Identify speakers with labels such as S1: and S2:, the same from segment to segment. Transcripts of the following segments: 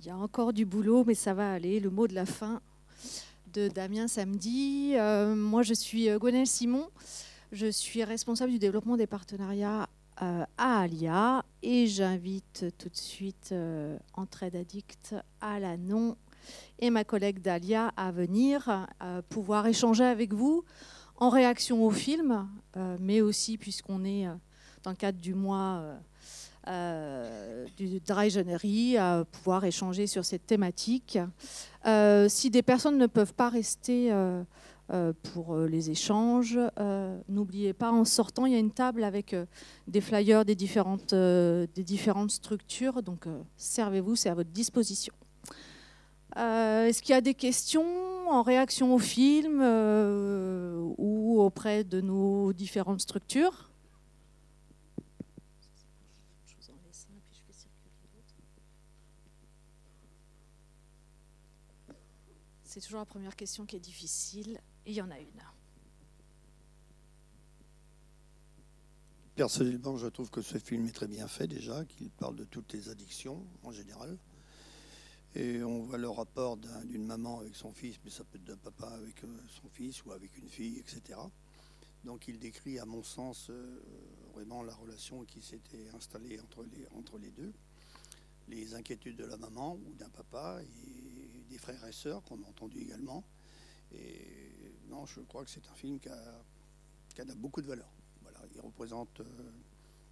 S1: Il y a encore du boulot, mais ça va aller. Le mot de la fin de Damien Samedi. Euh, moi, je suis euh, Gwenelle Simon. Je suis responsable du développement des partenariats euh, à Alia et j'invite tout de suite Entraide Addict à et ma collègue Dalia à venir pouvoir échanger avec vous en réaction au film, mais aussi puisqu'on est dans le cadre du mois euh, du Dry January à pouvoir échanger sur cette thématique. Euh, si des personnes ne peuvent pas rester euh, pour les échanges, n'oubliez pas, en sortant, il y a une table avec des flyers des différentes, des différentes structures. Donc, servez-vous, c'est à votre disposition. Est-ce qu'il y a des questions en réaction au film ou auprès de nos différentes structures? C'est toujours la première question qui est difficile, et il y en a une.
S2: Personnellement, je trouve que ce film est très bien fait déjà, qu'il parle de toutes les addictions en général. Et on voit le rapport d'une maman avec son fils, mais ça peut être d'un papa avec euh, son fils ou avec une fille, etc. Donc il décrit, à mon sens, euh, vraiment la relation qui s'était installée entre les, deux, les inquiétudes de la maman ou d'un papa des frères et sœurs qu'on a entendu également. Et non, je crois que c'est un film qui a, beaucoup de valeur. Voilà, il représente euh,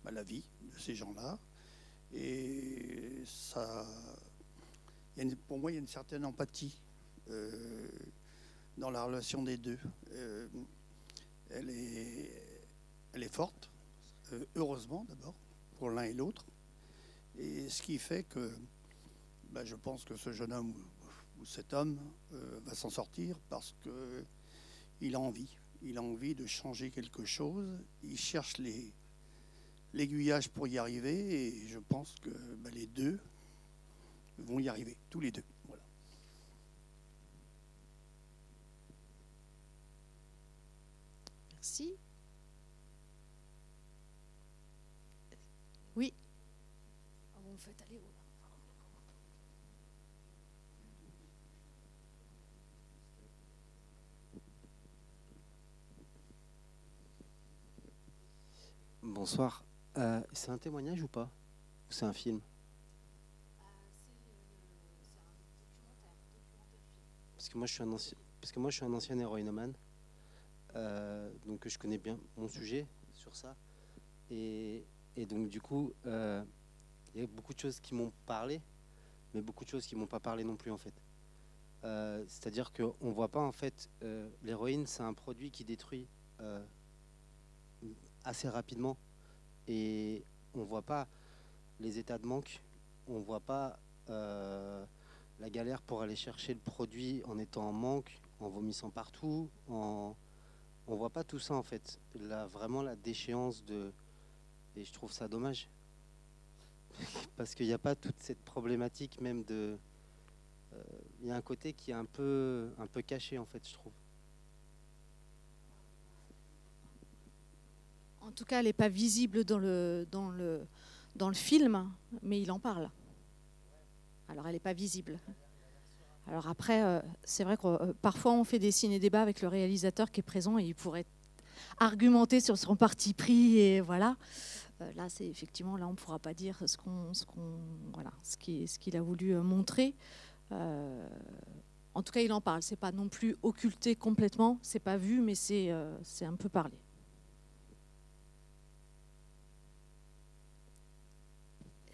S2: bah, la vie de ces gens-là. Et ça, pour moi, il y a une certaine empathie euh, dans la relation des deux. Euh, elle, est, elle est forte, heureusement d'abord, pour l'un et l'autre. Et ce qui fait que bah, je pense que ce jeune homme où cet homme euh, va s'en sortir parce qu'il a envie. Il a envie de changer quelque chose. Il cherche l'aiguillage pour y arriver et je pense que bah, les deux vont y arriver, tous les deux.
S1: Merci. Oui. Ah, vous me faites aller
S3: Bonsoir. Euh, c'est un témoignage ou pas? Ou c'est un film? Parce que moi je suis un ancien, parce que moi je suis un ancien héroïnomane, euh, donc je connais bien mon sujet sur ça. Et, donc du coup, euh, il y a beaucoup de choses qui m'ont parlé, mais beaucoup de choses qui m'ont pas parlé non plus en fait. C'est-à-dire qu'on voit pas en fait l'héroïne, c'est un produit qui détruit assez rapidement et on voit pas les états de manque, on voit pas euh, la galère pour aller chercher le produit en étant en manque, en vomissant partout, on voit pas tout ça en fait. Là, vraiment la déchéance de et je trouve ça dommage parce qu'il n'y a pas toute cette problématique même de euh, il y a un côté qui est un peu un peu caché en fait, je trouve.
S1: En tout cas, elle n'est pas visible dans le, dans, le, dans le film, mais il en parle. Alors, elle n'est pas visible. Alors après, euh, c'est vrai que euh, parfois on fait des ciné-débats avec le réalisateur qui est présent et il pourrait argumenter sur son parti pris et voilà. Euh, là, c'est effectivement, là, on ne pourra pas dire ce qu'on, ce qu'on, voilà, ce qu'il, ce qu'il a voulu montrer. en tout cas, il en parle. C'est pas non plus occulté complètement, c'est pas vu, mais c'est, c'est un peu parlé.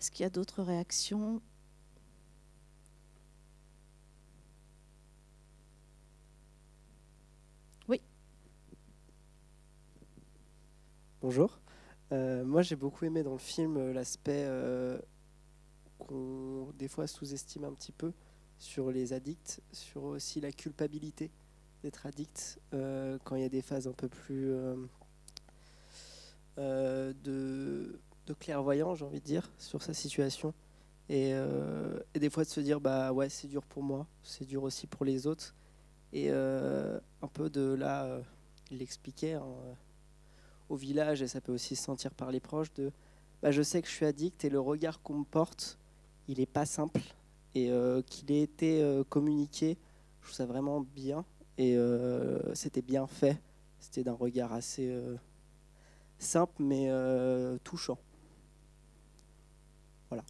S1: Est-ce qu'il y a d'autres réactions? Oui.
S4: Bonjour. Euh, moi, j'ai beaucoup aimé dans le film euh, l'aspect euh, qu'on des fois sous-estime un petit peu sur les addicts, sur aussi la culpabilité d'être addict quand il y a des phases un peu plus de de clairvoyant, j'ai envie de dire, sur sa situation. Euh, et, des fois de se dire, bah ouais, c'est dur pour moi, c'est dur aussi pour les autres. Et euh, un peu de là, euh, il l'expliquait hein, au village, et ça peut aussi se sentir par les proches, de bah, je sais que je suis addict et le regard qu'on me porte, il est pas simple. et qu'il ait été communiqué, je trouve ça vraiment bien et c'était bien fait. C'était d'un regard assez simple mais touchant. Voilà.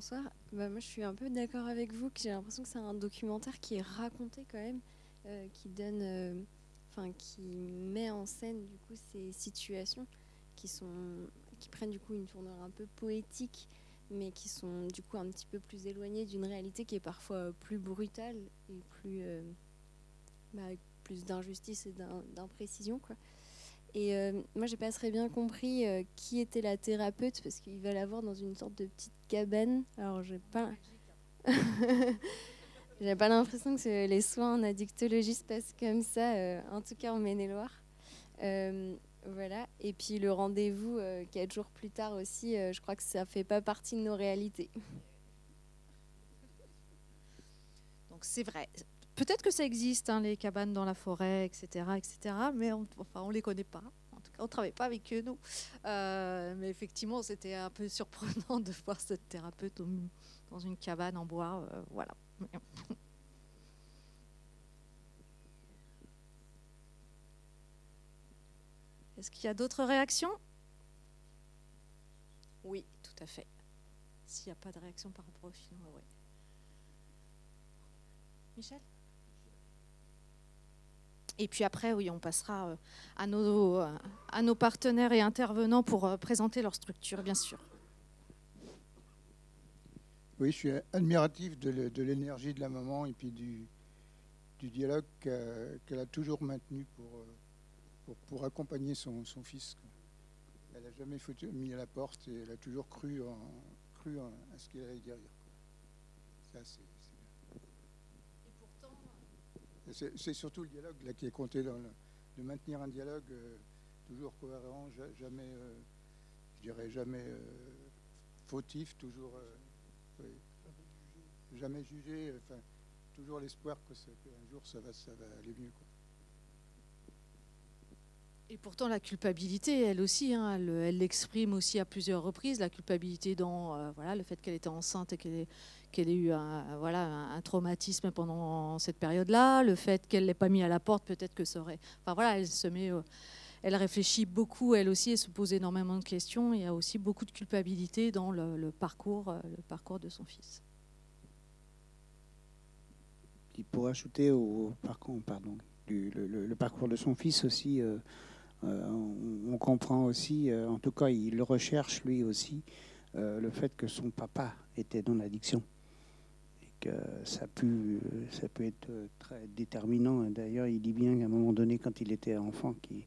S5: Bonsoir. Bah, moi, je suis un peu d'accord avec vous que j'ai l'impression que c'est un documentaire qui est raconté quand même, euh, qui donne, euh, enfin, qui met en scène du coup ces situations qui sont, qui prennent du coup une tournure un peu poétique, mais qui sont du coup un petit peu plus éloignées d'une réalité qui est parfois plus brutale et plus, euh, bah, plus d'injustice et d'imprécision. Et euh, moi, j'ai pas très bien compris qui était la thérapeute parce qu'il va l'avoir dans une sorte de petite cabane. Alors, j'ai pas. pas l'impression que les soins en addictologie se passent comme ça, euh, en tout cas en Maine-et-Loire. voilà. Et puis le rendez-vous quatre jours plus tard aussi, je crois que ça fait pas partie de nos réalités.
S1: Donc c'est vrai. Peut-être que ça existe, hein, les cabanes dans la forêt, etc., etc., mais on enfin, ne les connaît pas. On ne travaille pas avec eux, nous. Euh, mais effectivement, c'était un peu surprenant de voir cette thérapeute dans une cabane en bois. Euh, voilà. Est-ce qu'il y a d'autres réactions? Oui, tout à fait. S'il n'y a pas de réaction par rapport au film, oui. Michel? Et puis après, oui, on passera euh, à nos, euh, à nos partenaires et intervenants pour euh, présenter leur structure, bien sûr.
S6: Oui, je suis admiratif de l'énergie de la maman et puis du, dialogue qu'elle a toujours maintenu pour, accompagner son, fils. Elle n'a jamais mis à la porte et elle a toujours cru, en, à ce qu'elle allait dire. Ça, c'est c'est surtout le dialogue là, qui est compté, dans de maintenir un dialogue euh, toujours cohérent, jamais, euh, je dirais jamais euh, fautif, toujours jamais jugé, toujours l'espoir qu'un jour ça va, ça va aller mieux.
S1: Et pourtant, la culpabilité, elle aussi, hein, elle l'exprime aussi à plusieurs reprises. La culpabilité dans voilà, le fait qu'elle était enceinte et qu'elle qu'elle ait eu un, voilà, un traumatisme pendant cette période-là, le fait qu'elle ne l'ait pas mis à la porte, peut-être que ça aurait. Enfin voilà, elle se met. Euh, elle réfléchit beaucoup, elle aussi, elle se pose énormément de questions. Il y a aussi beaucoup de culpabilité dans le, parcours, euh, le parcours de son fils.
S7: Pour ajouter au parcours de son fils aussi, euh, on, comprend aussi, en tout cas, il recherche lui aussi, le fait que son papa était dans l'addiction ça peut, ça peut être très déterminant. D'ailleurs, il dit bien qu'à un moment donné, quand il était enfant, qu'il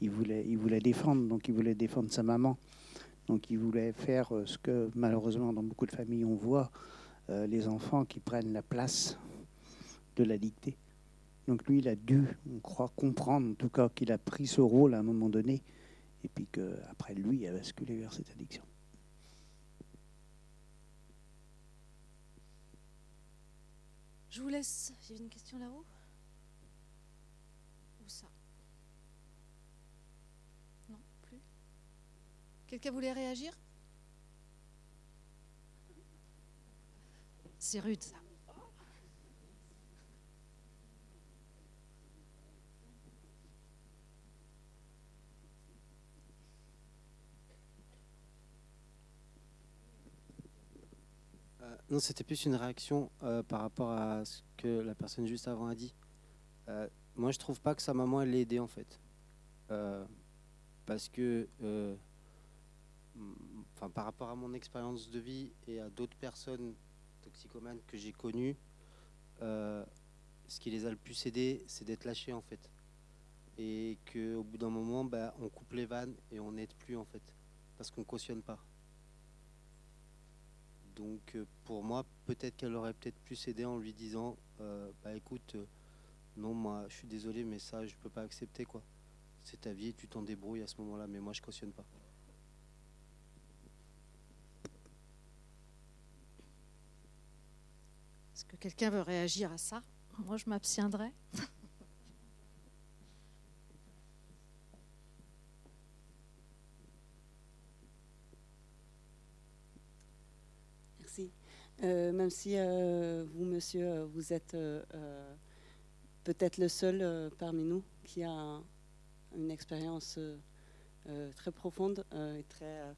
S7: il voulait, il voulait défendre, donc il voulait défendre sa maman. Donc il voulait faire ce que malheureusement dans beaucoup de familles on voit, euh, les enfants qui prennent la place de la dictée. Donc lui, il a dû, on croit, comprendre en tout cas qu'il a pris ce rôle à un moment donné, et puis qu'après lui, il a basculé vers cette addiction.
S1: Je vous laisse. J'ai une question là-haut. Où ça Non, plus. Quelqu'un voulait réagir? C'est rude ça.
S3: Non, c'était plus une réaction euh, par rapport à ce que la personne juste avant a dit. Euh, moi, je trouve pas que sa maman, elle l'ait aidé en fait. Euh, parce que, par rapport à mon expérience de vie et à d'autres personnes toxicomanes que j'ai connues, ce qui les a le plus aidés, c'est d'être lâchés en fait. Et qu'au bout d'un moment, bah, on coupe les vannes et on n'aide plus en fait. Parce qu'on cautionne pas. Donc euh, pour moi, peut-être qu'elle aurait peut-être pu s'aider en lui disant euh, Bah écoute, euh, non, moi je suis désolé, mais ça je peux pas accepter quoi. C'est ta vie, tu t'en débrouilles à ce moment-là, mais moi je cautionne pas.
S1: Est-ce que quelqu'un veut réagir à ça? Moi, je m'abstiendrai.
S8: Merci. Euh, même si euh, vous, monsieur, euh, vous êtes peut-être le seul parmi nous qui a une expérience très profonde et très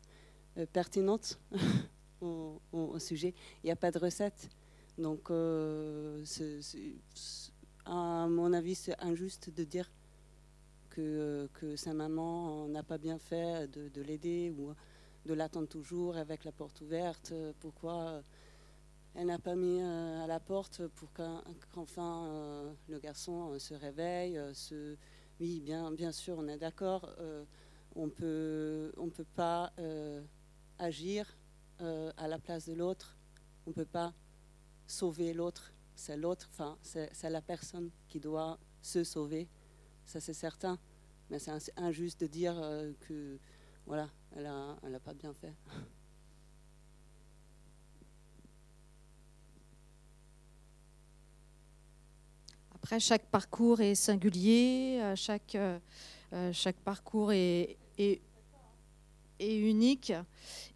S8: pertinente au, sujet, il n'y a pas de recette. Donc, à mon avis, c'est injuste de dire que, que sa maman n'a pas bien fait de, de l'aider ou de l'attendre toujours avec la porte ouverte. Pourquoi elle n'a pas mis euh, à la porte pour qu'enfin euh, le garçon euh, se réveille. Oui, bien, sûr, on est d'accord. on peut, on peut pas agir à la place de l'autre. On peut pas sauver l'autre. C'est l'autre, enfin, c'est la personne qui doit se sauver. Ça, c'est certain. Mais c'est injuste de dire que, voilà, elle n'a elle a pas bien fait.
S1: Après, chaque parcours est singulier, euh, chaque, euh, euh, chaque parcours est, est, unique.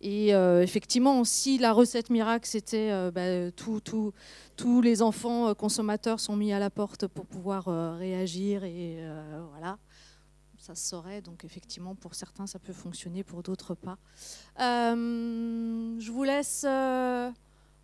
S1: Et effectivement, si la recette miracle, c'était bah, tous les enfants consommateurs sont mis à la porte pour pouvoir réagir et voilà ça se saurait. Donc effectivement, pour certains, ça peut fonctionner, pour d'autres pas. je vous laisse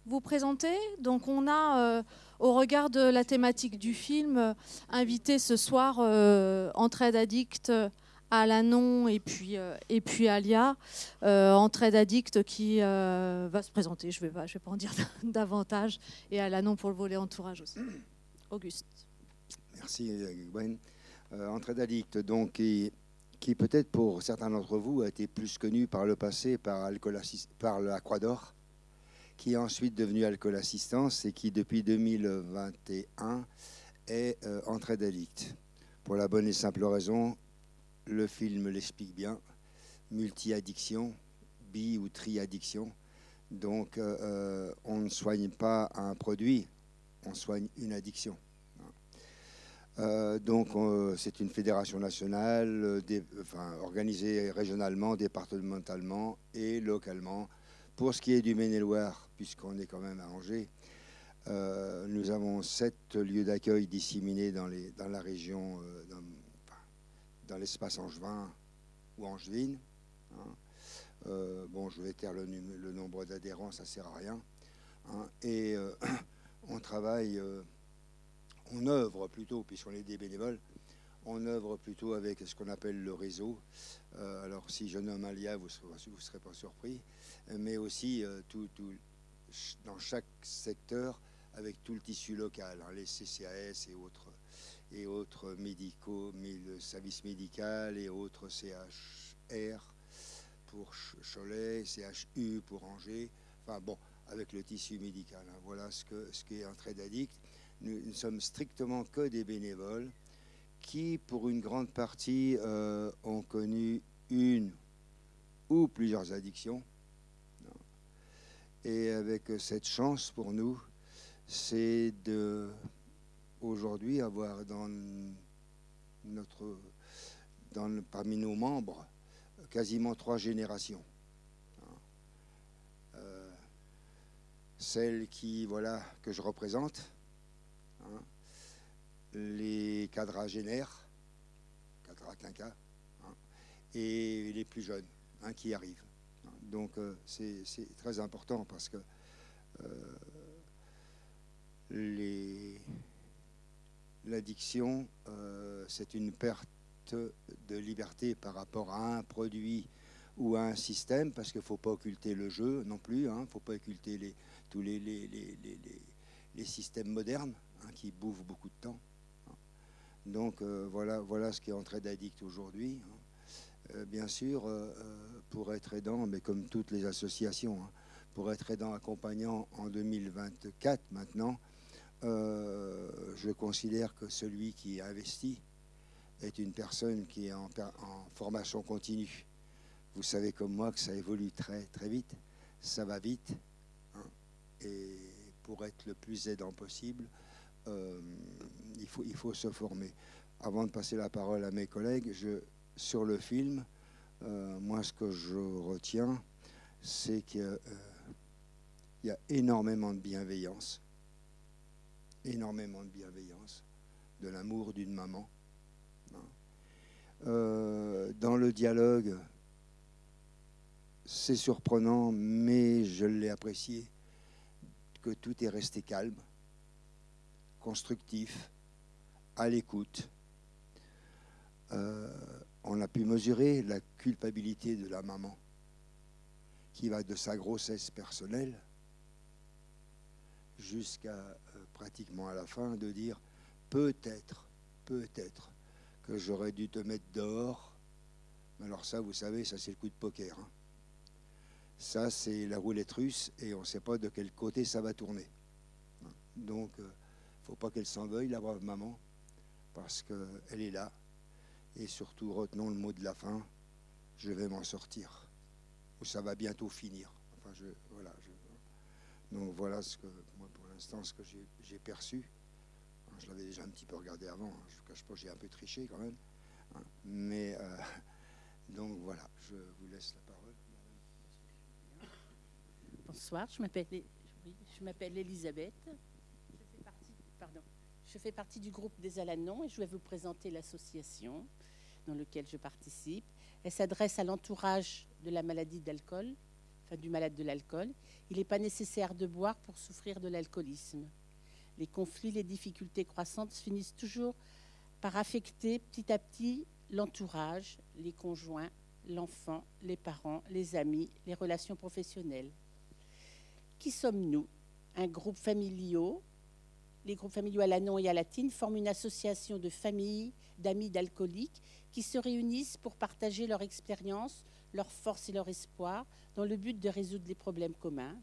S1: vous présenter. Donc on a au regard de la thématique du film, euh, invité ce soir euh, Entraide Addict euh, à Lanon et puis, et puis Alia, Entraide Addict qui va se présenter, je ne vais, pas, je vais pas en dire davantage, et à Lanon pour le volet entourage aussi. Auguste.
S9: Merci Gwen. Entraide Addict, donc, qui, peut-être pour certains d'entre vous a été plus connu par le passé par, par la Croix d'Or qui est ensuite devenu Alcool Assistance et qui, depuis 2021, est euh, Entraide Addict. Pour la bonne et simple raison, le film l'explique bien, multi-addiction, bi- ou tri-addiction. Donc, euh, euh, on ne soigne pas un produit, on soigne une addiction. Donc, c'est une fédération nationale, organisée régionalement, départementalement et localement pour ce qui est du Maine-et-Loire, puisqu'on est quand même à Angers, euh, nous avons sept lieux d'accueil disséminés dans, la région, euh, dans, l'espace angevin ou angevine. Hein. Euh, bon, je vais taire le, le nombre d'adhérents, ça ne sert à rien. Hein. et on travaille, on œuvre plutôt, puisqu'on est des bénévoles, on œuvre plutôt avec ce qu'on appelle le réseau. alors, si je nomme Alia, vous ne serez pas surpris mais aussi euh, dans chaque secteur avec tout le tissu local, hein, les CCAS et autres, et autres médicaux, services médicaux et autres CHR pour Cholet, CHU pour Angers, enfin bon, avec le tissu médical. Hein. voilà ce, que, ce qui est un trait d'addict. Nous ne sommes strictement que des bénévoles qui, pour une grande partie, euh, ont connu une ou plusieurs addictions et avec cette chance pour nous, c'est de aujourd'hui avoir dans notre, parmi nos membres quasiment trois générations. Euh, celle qui, voilà, que je représente, les quadragénaires, quinquas, hein, et les plus jeunes hein, qui arrivent. Donc euh, c'est très important parce que euh, l'addiction, euh, c'est une perte de liberté par rapport à un produit ou à un système, parce qu'il ne faut pas occulter le jeu non plus, il hein, ne faut pas occulter tous les, systèmes modernes hein, qui bouffent beaucoup de temps. Hein. Donc voilà, voilà ce qui est en train d'addict aujourd'hui. Euh, bien sûr, euh, euh, pour être aidant, mais comme toutes les associations, hein, pour être aidant accompagnant en 2024 maintenant, je considère que celui qui investit est une personne qui est en, formation continue. Vous savez comme moi que ça évolue très très vite, ça va vite, hein, et pour être le plus aidant possible, euh, il, faut, il faut se former. Avant de passer la parole à mes collègues, je, sur le film, euh, moi ce que je retiens, c'est qu'il euh, y a énormément de bienveillance, énormément de bienveillance, de l'amour d'une maman. Hein. Dans le dialogue, c'est surprenant, mais je l'ai apprécié, que tout est resté calme, constructif, à l'écoute. Euh, on a pu mesurer la culpabilité de la maman, qui va de sa grossesse personnelle jusqu'à euh, pratiquement à la fin de dire peut-être, peut-être que j'aurais dû te mettre dehors. Mais alors ça, vous savez, ça c'est le coup de poker. hein. Ça, c'est la roulette russe et on ne sait pas de quel côté ça va tourner. Donc, ne faut pas qu'elle s'en veuille, la brave maman, parce qu'elle est là. Et surtout, retenons le mot de la fin, je vais m'en sortir. Ou ça va bientôt finir. Enfin, je, voilà, donc voilà ce que, moi, pour l'instant, ce que j'ai- perçu. Je l'avais déjà un petit peu regardé avant, hein. je ne cache pas, j'ai un peu triché quand même. hein. Mais, euh, donc voilà, je vous laisse la parole.
S10: Bonsoir, je m'appelle je m'appelle Elisabeth. Je fais, partie, du groupe des Alanons et je vais vous présenter l'association dans laquelle je participe. Elle s'adresse à l'entourage de la maladie d'alcool, enfin du malade de l'alcool. Il n'est pas nécessaire de boire pour souffrir de l'alcoolisme. Les conflits, les difficultés croissantes finissent toujours par affecter petit à petit l'entourage, les conjoints, l'enfant, les parents, les amis, les relations professionnelles. Qui sommes-nous? Un groupe familiaux. Les groupes familiaux à l'Anon et à Latine forment une association de familles, d'amis d'alcooliques qui se réunissent pour partager leur expérience, leurs forces et leur espoir dans le but de résoudre les problèmes communs.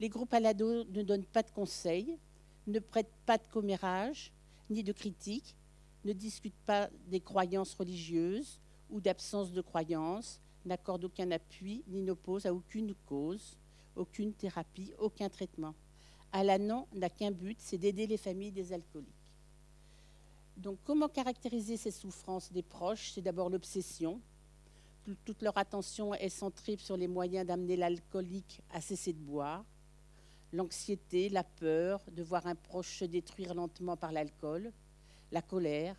S10: Les groupes à l'ado ne donnent pas de conseils, ne prêtent pas de commérage, ni de critiques, ne discutent pas des croyances religieuses ou d'absence de croyances, n'accordent aucun appui, ni n'opposent à aucune cause aucune thérapie, aucun traitement. Alanon n'a qu'un but, c'est d'aider les familles des alcooliques. Donc comment caractériser ces souffrances des proches? C'est d'abord l'obsession. Tout- Toute leur attention est centrée sur les moyens d'amener l'alcoolique à cesser de boire. L'anxiété, la peur de voir un proche se détruire lentement par l'alcool, la colère.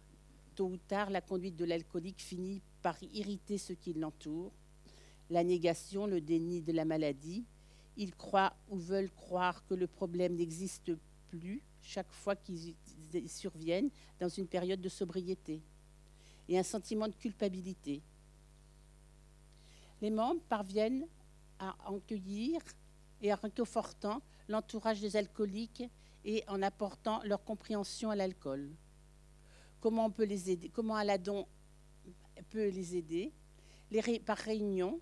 S10: Tôt ou tard, la conduite de l'alcoolique finit par irriter ceux qui l'entourent. La négation, le déni de la maladie, ils croient ou veulent croire que le problème n'existe plus chaque fois qu'ils surviennent dans une période de sobriété. Et un sentiment de culpabilité. Les membres parviennent à accueillir et en réconfortant l'entourage des alcooliques et en apportant leur compréhension à l'alcool. Comment on peut les aider Comment Aladon peut les aider? Les Par réunion,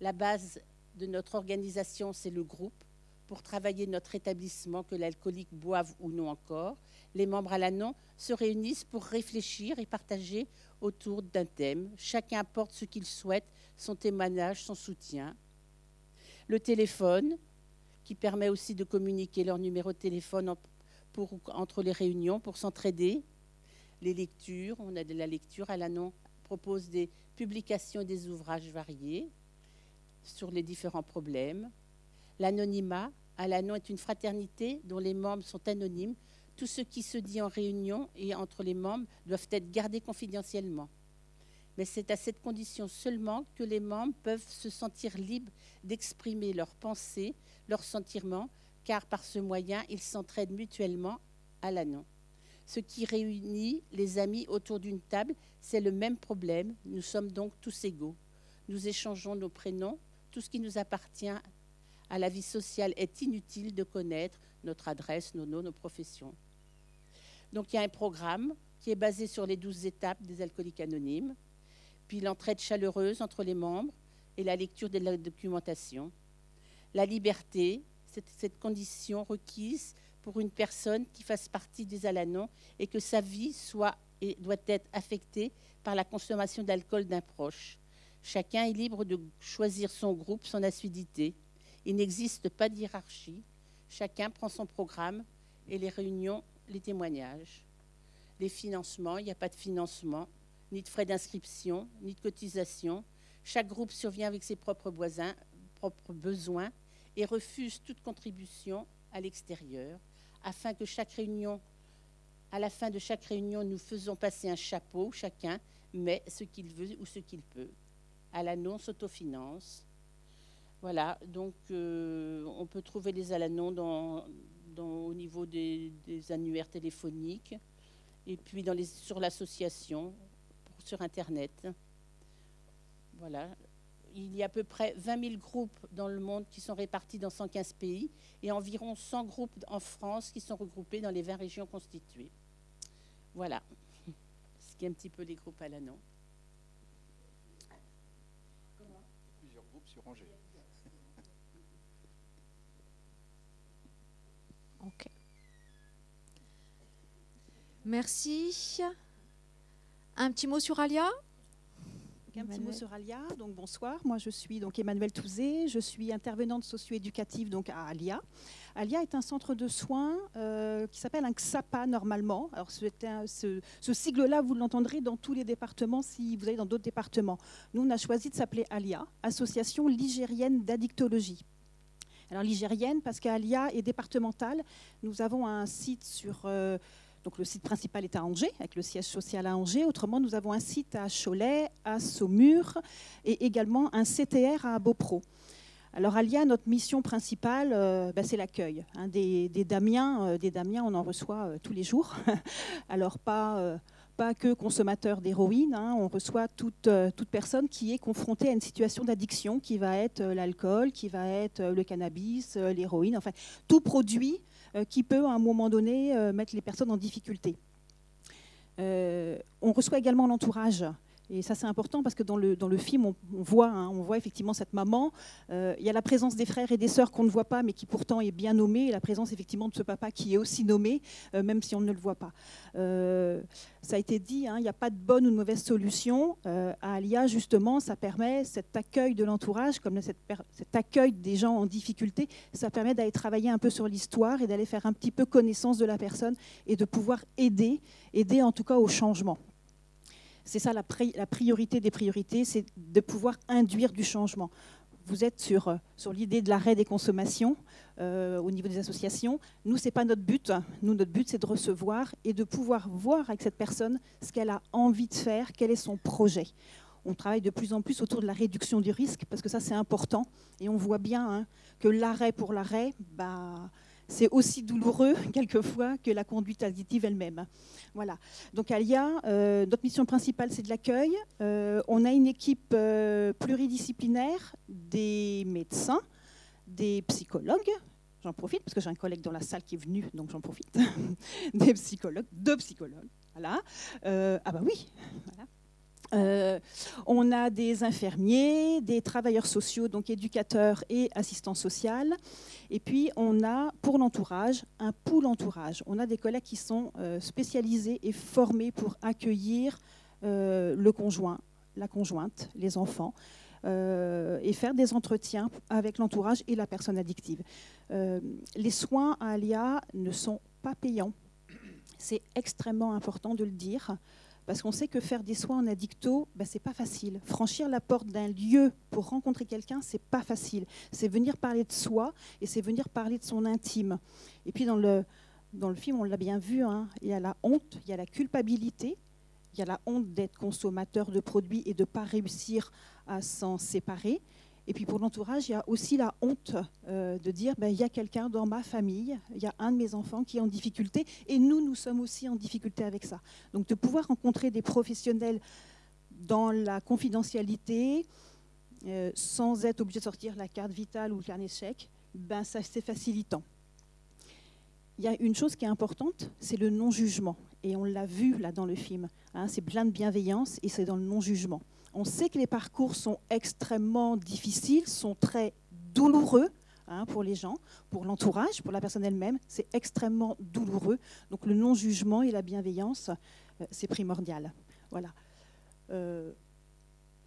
S10: la base de notre organisation, c'est le groupe pour travailler notre établissement, que l'alcoolique boive ou non encore. Les membres à l'ANON se réunissent pour réfléchir et partager autour d'un thème. Chacun apporte ce qu'il souhaite, son témoignage, son soutien. Le téléphone, qui permet aussi de communiquer leur numéro de téléphone pour, entre les réunions pour s'entraider. Les lectures, on a de la lecture. À l'ANON propose des publications et des ouvrages variés sur les différents problèmes. L'anonymat, à l'ANON est une fraternité dont les membres sont anonymes. Tout ce qui se dit en réunion et entre les membres doivent être gardés confidentiellement. Mais c'est à cette condition seulement que les membres peuvent se sentir libres d'exprimer leurs pensées, leurs sentiments, car par ce moyen, ils s'entraident mutuellement à l'ANON. Ce qui réunit les amis autour d'une table, c'est le même problème. Nous sommes donc tous égaux. Nous échangeons nos prénoms. Tout ce qui nous appartient à la vie sociale est inutile de connaître notre adresse, nos noms, nos professions. Donc il y a un programme qui est basé sur les douze étapes des alcooliques anonymes, puis l'entraide chaleureuse entre les membres et la lecture de la documentation. La liberté, cette condition requise pour une personne qui fasse partie des Alanons et que sa vie soit et doit être affectée par la consommation d'alcool d'un proche. Chacun est libre de choisir son groupe, son assiduité. Il n'existe pas de hiérarchie. Chacun prend son programme et les réunions les témoignages. Les financements, il n'y a pas de financement, ni de frais d'inscription, ni de cotisation. Chaque groupe survient avec ses propres, propres besoins et refuse toute contribution à l'extérieur, afin que chaque réunion, à la fin de chaque réunion, nous faisons passer un chapeau, chacun met ce qu'il veut ou ce qu'il peut. À non s'autofinance. Voilà, donc euh, on peut trouver les Alanons dans, au niveau des, annuaires téléphoniques et puis sur l'association, sur Internet. Voilà, il y a à peu près 20 000 groupes dans le monde qui sont répartis dans 115 pays et environ 100 groupes en France qui sont regroupés dans les 20 régions constituées. Voilà ce qui est un petit peu les groupes à l'anneau.
S1: Merci. Un petit mot sur Alia?
S11: Un petit mot sur Alia. Donc bonsoir, moi je suis donc Emmanuel Touzé, je suis intervenante socio-éducative donc à Alia. Alia est un centre de soins euh, qui s'appelle un XAPA normalement. Alors ce, ce sigle-là, vous l'entendrez dans tous les départements si vous allez dans d'autres départements. Nous, on a choisi de s'appeler Alia, Association ligérienne d'addictologie. Alors ligérienne parce qu'Alia est départementale. Nous avons un site sur euh, donc le site principal est à Angers, avec le siège social à Angers. Autrement, nous avons un site à Cholet, à Saumur et également un CTR à Beaupro. Alors Alia, notre mission principale, euh, ben, c'est l'accueil. Hein, des, Damiens, euh, des Damiens, on en reçoit euh, tous les jours. Alors pas, pas que consommateurs d'héroïne, hein, on reçoit toute, toute personne qui est confrontée à une situation d'addiction, qui va être l'alcool, qui va être le cannabis, l'héroïne, enfin tout produit qui peut à un moment donné euh, mettre les personnes en difficulté. Euh, on reçoit également l'entourage et ça, c'est important parce que dans le, dans le film, on, voit, hein, on voit effectivement cette maman. Euh, il y a la présence des frères et des sœurs qu'on ne voit pas, mais qui pourtant est bien nommée, et la présence effectivement de ce papa qui est aussi nommé, euh, même si on ne le voit pas. Euh, ça a été dit, hein, il n'y a pas de bonne ou de mauvaise solution. à Alia, justement, ça permet cet accueil de l'entourage, comme cet accueil des gens en difficulté, ça permet d'aller travailler un peu sur l'histoire et d'aller faire un petit peu connaissance de la personne et de pouvoir aider, aider en tout cas au changement. C'est ça la, priorité des priorités, c'est de pouvoir induire du changement. Vous êtes sur, euh, sur l'idée de l'arrêt des consommations euh, au niveau des associations. Nous, ce n'est pas notre but. Nous, notre but, c'est de recevoir et de pouvoir voir avec cette personne ce qu'elle a envie de faire, quel est son projet. On travaille de plus en plus autour de la réduction du risque, parce que ça, c'est important. Et on voit bien hein, que l'arrêt pour l'arrêt, bah, c'est aussi douloureux quelquefois que la conduite additive elle-même. Voilà. Donc Alia, euh, notre mission principale, c'est de l'accueil. Euh, on a une équipe euh, pluridisciplinaire, des médecins, des psychologues. J'en profite parce que j'ai un collègue dans la salle qui est venu, donc j'en profite. des psychologues, deux psychologues. Voilà. ah bah oui. Voilà. Euh, on a des infirmiers, des travailleurs sociaux, donc éducateurs et assistants sociaux. Et puis, on a pour l'entourage un pool entourage. On a des collègues qui sont euh, spécialisés et formés pour accueillir euh, le conjoint, la conjointe, les enfants. et faire des entretiens avec l'entourage et la personne addictive. les soins à Alia ne sont pas payants. C'est extrêmement important de le dire. Parce qu'on sait que faire des soins en addicto, ben, c'est pas facile. Franchir la porte d'un lieu pour rencontrer quelqu'un, c'est pas facile. C'est venir parler de soi et c'est venir parler de son intime. Et puis dans le, dans le film, on l'a bien vu, hein, il y a la honte, il y a la culpabilité, il y a la honte d'être consommateur de produits et de ne pas réussir à s'en séparer. Et puis pour l'entourage, il y a aussi la honte euh, de dire ben, il y a quelqu'un dans ma famille, il y a un de mes enfants qui est en difficulté, et nous, nous sommes aussi en difficulté avec ça. Donc de pouvoir rencontrer des professionnels dans la confidentialité, euh, sans être obligé de sortir la carte vitale ou le carnet de chèque, ben, ça c'est facilitant. Il y a une chose qui est importante, c'est le non-jugement. Et on l'a vu là dans le film. Hein, c'est plein de bienveillance et c'est dans le non-jugement. On sait que les parcours sont extrêmement difficiles, sont très douloureux hein, pour les gens, pour l'entourage, pour la personne elle-même. C'est extrêmement douloureux. Donc le non-jugement et la bienveillance, euh, c'est primordial. Voilà. Euh,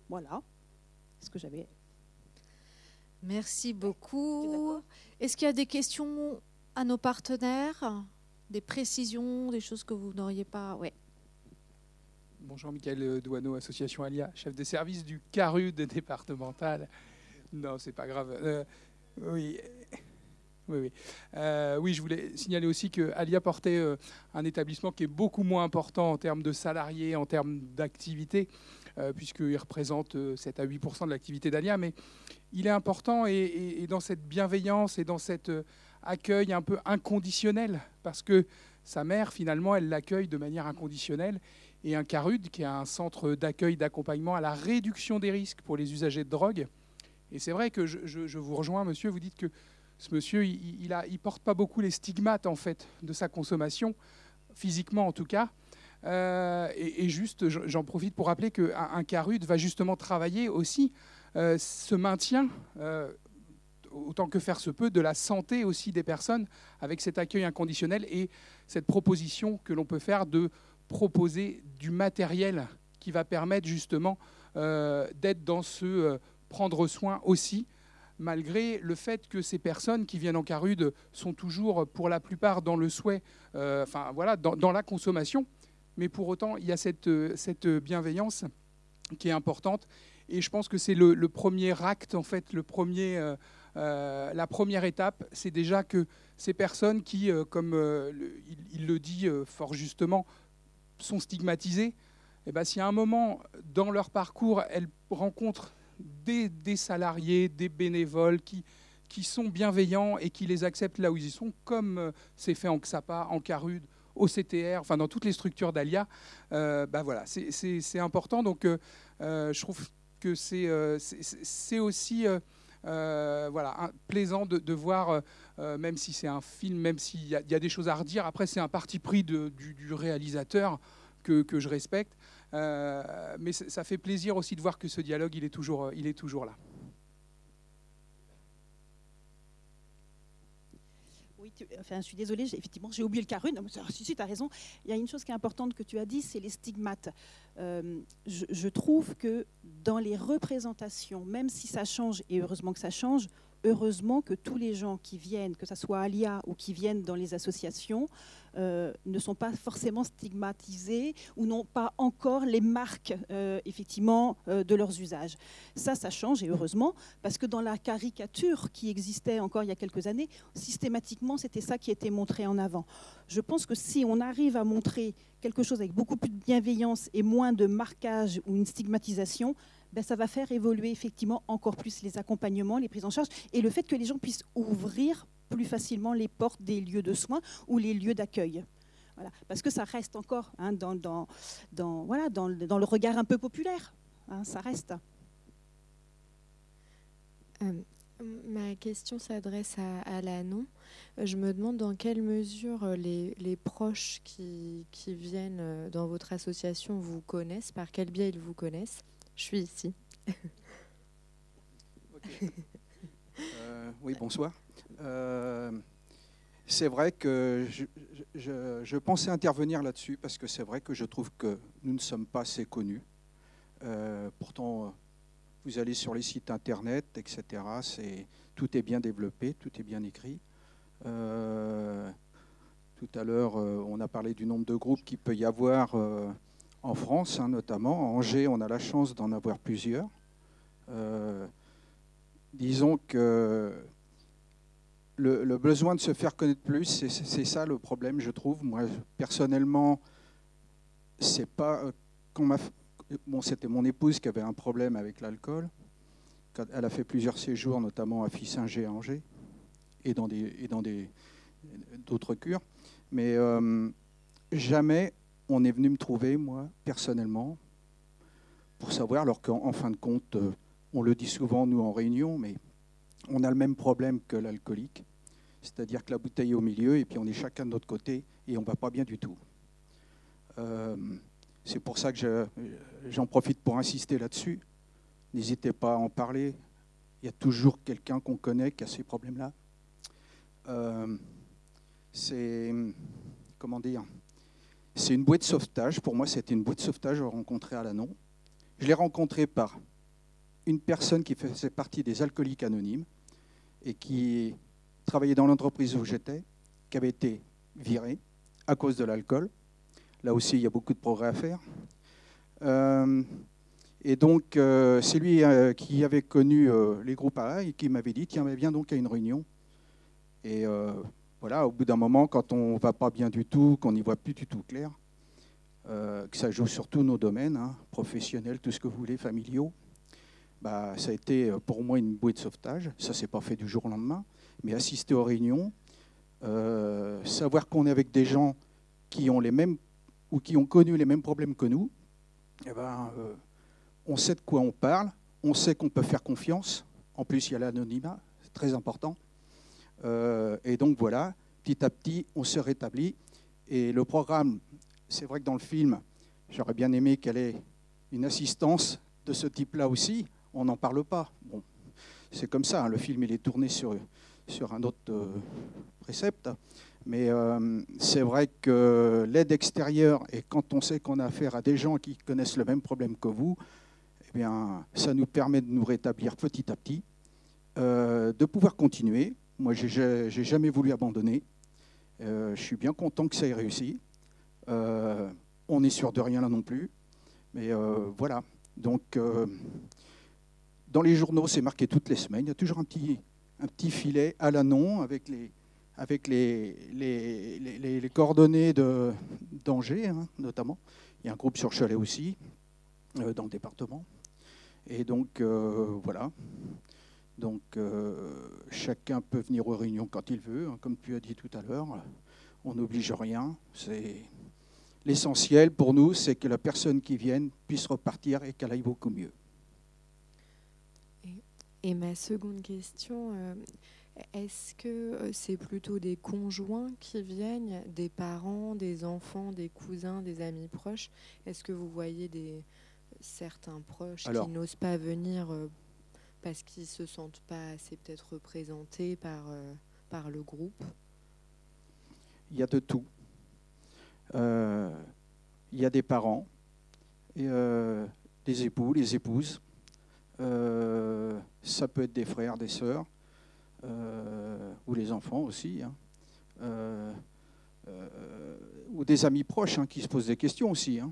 S11: voilà ce que j'avais.
S1: Merci beaucoup. Est-ce qu'il y a des questions à nos partenaires? Des précisions, des choses que vous n'auriez pas. Ouais.
S12: Bonjour, Michael Douaneau, Association Alia, chef de service du CARUD départemental. Non, c'est pas grave. Euh, oui. Oui, oui. Euh, oui, je voulais signaler aussi que Alia portait euh, un établissement qui est beaucoup moins important en termes de salariés, en termes d'activité, puisqu'il représente 7 à 8% de l'activité d'Alia. Mais il est important et, et, dans cette bienveillance et dans cet accueil un peu inconditionnel, parce que sa mère, finalement, elle l'accueille de manière inconditionnelle. Et un CARUD, qui est un centre d'accueil, d'accompagnement à la réduction des risques pour les usagers de drogue. Et c'est vrai que je, vous rejoins, monsieur, vous dites que ce monsieur, il ne porte pas beaucoup les stigmates, en fait, de sa consommation, physiquement en tout cas. Euh, et, juste, j'en profite pour rappeler qu'un un CARUD va justement travailler aussi euh, ce maintien, euh, autant que faire se peut, de la santé aussi des personnes avec cet accueil inconditionnel et cette proposition que l'on peut faire de proposer du matériel qui va permettre justement euh, d'être dans ce euh, prendre soin aussi, malgré le fait que ces personnes qui viennent en Carude sont toujours pour la plupart dans le souhait, euh, enfin voilà, dans, la consommation, mais pour autant il y a cette, bienveillance qui est importante. Et je pense que c'est le, premier acte, en fait, le premier, la première étape, c'est déjà que ces personnes qui, comme il, le dit fort justement, sont stigmatisées, eh ben, si à un moment dans leur parcours, elles rencontrent des, salariés, des bénévoles qui, qui sont bienveillants et qui les acceptent là où ils sont, comme euh, c'est fait en XAPA, en CARUD, au CTR, enfin dans toutes les structures d'ALIA, euh, bah voilà, c'est important. Donc euh, je trouve que c'est aussi voilà, plaisant de, de voir, même si c'est un film, même s'il y, a des choses à redire, après c'est un parti pris du, réalisateur que, je respecte. Euh, mais ça fait plaisir aussi de voir que ce dialogue, il est toujours, il est toujours là.
S11: Oui, enfin, je suis désolée, effectivement, j'ai oublié le carune. Si, si, tu as raison. Il y a une chose qui est importante que tu as dit, c'est les stigmates. Euh, je, trouve que dans les représentations, même si ça change, et heureusement que ça change, heureusement que tous les gens qui viennent, que ce soit à ou qui viennent dans les associations, euh, ne sont pas forcément stigmatisés ou n'ont pas encore les marques euh, effectivement euh, de leurs usages. Ça, ça change et heureusement parce que dans la caricature qui existait encore il y a quelques années, systématiquement c'était ça qui était montré en avant. Je pense que si on arrive à montrer quelque chose avec beaucoup plus de bienveillance et moins de marquage ou une stigmatisation, ben, ça va faire évoluer effectivement encore plus les accompagnements, les prises en charge et le fait que les gens puissent ouvrir plus facilement les portes des lieux de soins ou les lieux d'accueil. Voilà. Parce que ça reste encore hein, dans, dans, dans, voilà, dans, dans, le regard un peu populaire. Hein, ça reste.
S5: Euh, ma question s'adresse à, à l'ANON. Je me demande dans quelle mesure les, les proches qui, qui, viennent dans votre association vous connaissent, par quel biais ils vous connaissent. Je suis ici.
S13: Euh, oui, bonsoir. Euh, c'est vrai que je, pensais intervenir là-dessus parce que c'est vrai que je trouve que nous ne sommes pas assez connus. Euh, pourtant, vous allez sur les sites internet, etc. C'est, tout est bien développé, tout est bien écrit. Euh, tout à l'heure, on a parlé du nombre de groupes qu'il peut y avoir en France, hein, notamment. En Angers, on a la chance d'en avoir plusieurs. disons que le, besoin de se faire connaître plus, c'est ça le problème, je trouve. Moi, personnellement, c'est pas. Euh, bon, c'était mon épouse qui avait un problème avec l'alcool. Elle a fait plusieurs séjours, notamment à Fissinger à Angers, et dans d'autres cures. Mais euh, jamais on est venu me trouver, moi, personnellement, pour savoir, alors qu'en fin de compte, euh, on le dit souvent, nous, en réunion, mais on a le même problème que l'alcoolique, c'est-à-dire que la bouteille est au milieu et puis on est chacun de notre côté et on ne va pas bien du tout. Euh, c'est pour ça que j'en profite pour insister là-dessus. N'hésitez pas à en parler. Il y a toujours quelqu'un qu'on connaît qui a ces problèmes-là. Euh, c'est comment dire C'est une bouée de sauvetage. Pour moi, c'était une bouée de sauvetage rencontrée à l'Anon. Je l'ai rencontrée par une personne qui faisait partie des alcooliques anonymes et qui travaillait dans l'entreprise où j'étais, qui avait été virée à cause de l'alcool. Là aussi, il y a beaucoup de progrès à faire. Euh, et donc, euh, c'est lui euh, qui avait connu les groupes AA et qui m'avait dit tiens, mais viens donc à une réunion. Et voilà, au bout d'un moment, quand on ne va pas bien du tout, qu'on n'y voit plus du tout clair, que ça joue sur tous nos domaines, hein, professionnels, tout ce que vous voulez, familiaux, bah, ça a été pour moi une bouée de sauvetage. Ça s'est pas fait du jour au lendemain, mais assister aux réunions, savoir qu'on est avec des gens qui ont les mêmes ou qui ont connu les mêmes problèmes que nous, eh ben, euh, on sait de quoi on parle, on sait qu'on peut faire confiance. En plus, il y a l'anonymat, c'est très important. Euh, et donc voilà, petit à petit, on se rétablit. Et le programme, c'est vrai que dans le film, j'aurais bien aimé qu'elle ait une assistance de ce type-là aussi. On n'en parle pas. Bon, c'est comme ça, hein, le film il est tourné sur, sur un autre euh, précepte. Mais euh, c'est vrai que l'aide extérieure, et quand on sait qu'on a affaire à des gens qui connaissent le même problème que vous, eh bien, ça nous permet de nous rétablir petit à petit, de pouvoir continuer. Moi, je n'ai jamais voulu abandonner. Euh, je suis bien content que ça ait réussi. on n'est sûr de rien là non plus. Mais voilà. Donc, dans les journaux, c'est marqué toutes les semaines. Il y a toujours un petit, un petit filet à l'anon avec les, avec les, les, coordonnées de d'Angers, hein, notamment. Il y a un groupe sur Chalet aussi, euh, dans le département. Et donc, euh, voilà. Donc, euh, chacun peut venir aux réunions quand il veut. Hein, comme tu as dit tout à l'heure, on n'oblige rien. C'est L'essentiel pour nous, c'est que la personne qui vienne puisse repartir et qu'elle aille beaucoup mieux.
S14: Et, ma seconde question, est-ce que euh, c'est plutôt des conjoints qui viennent, des parents, des enfants, des cousins, des amis proches? Est-ce que vous voyez des, certains proches qui n'osent pas venir euh, parce qu'ils se sentent pas assez peut-être représentés par, euh, le groupe
S13: Il y a de tout. il y a des parents, et, des époux, les épouses. ça peut être des frères, des sœurs euh, ou les enfants aussi, hein. euh, euh, ou des amis proches hein, qui se posent des questions aussi. Hein.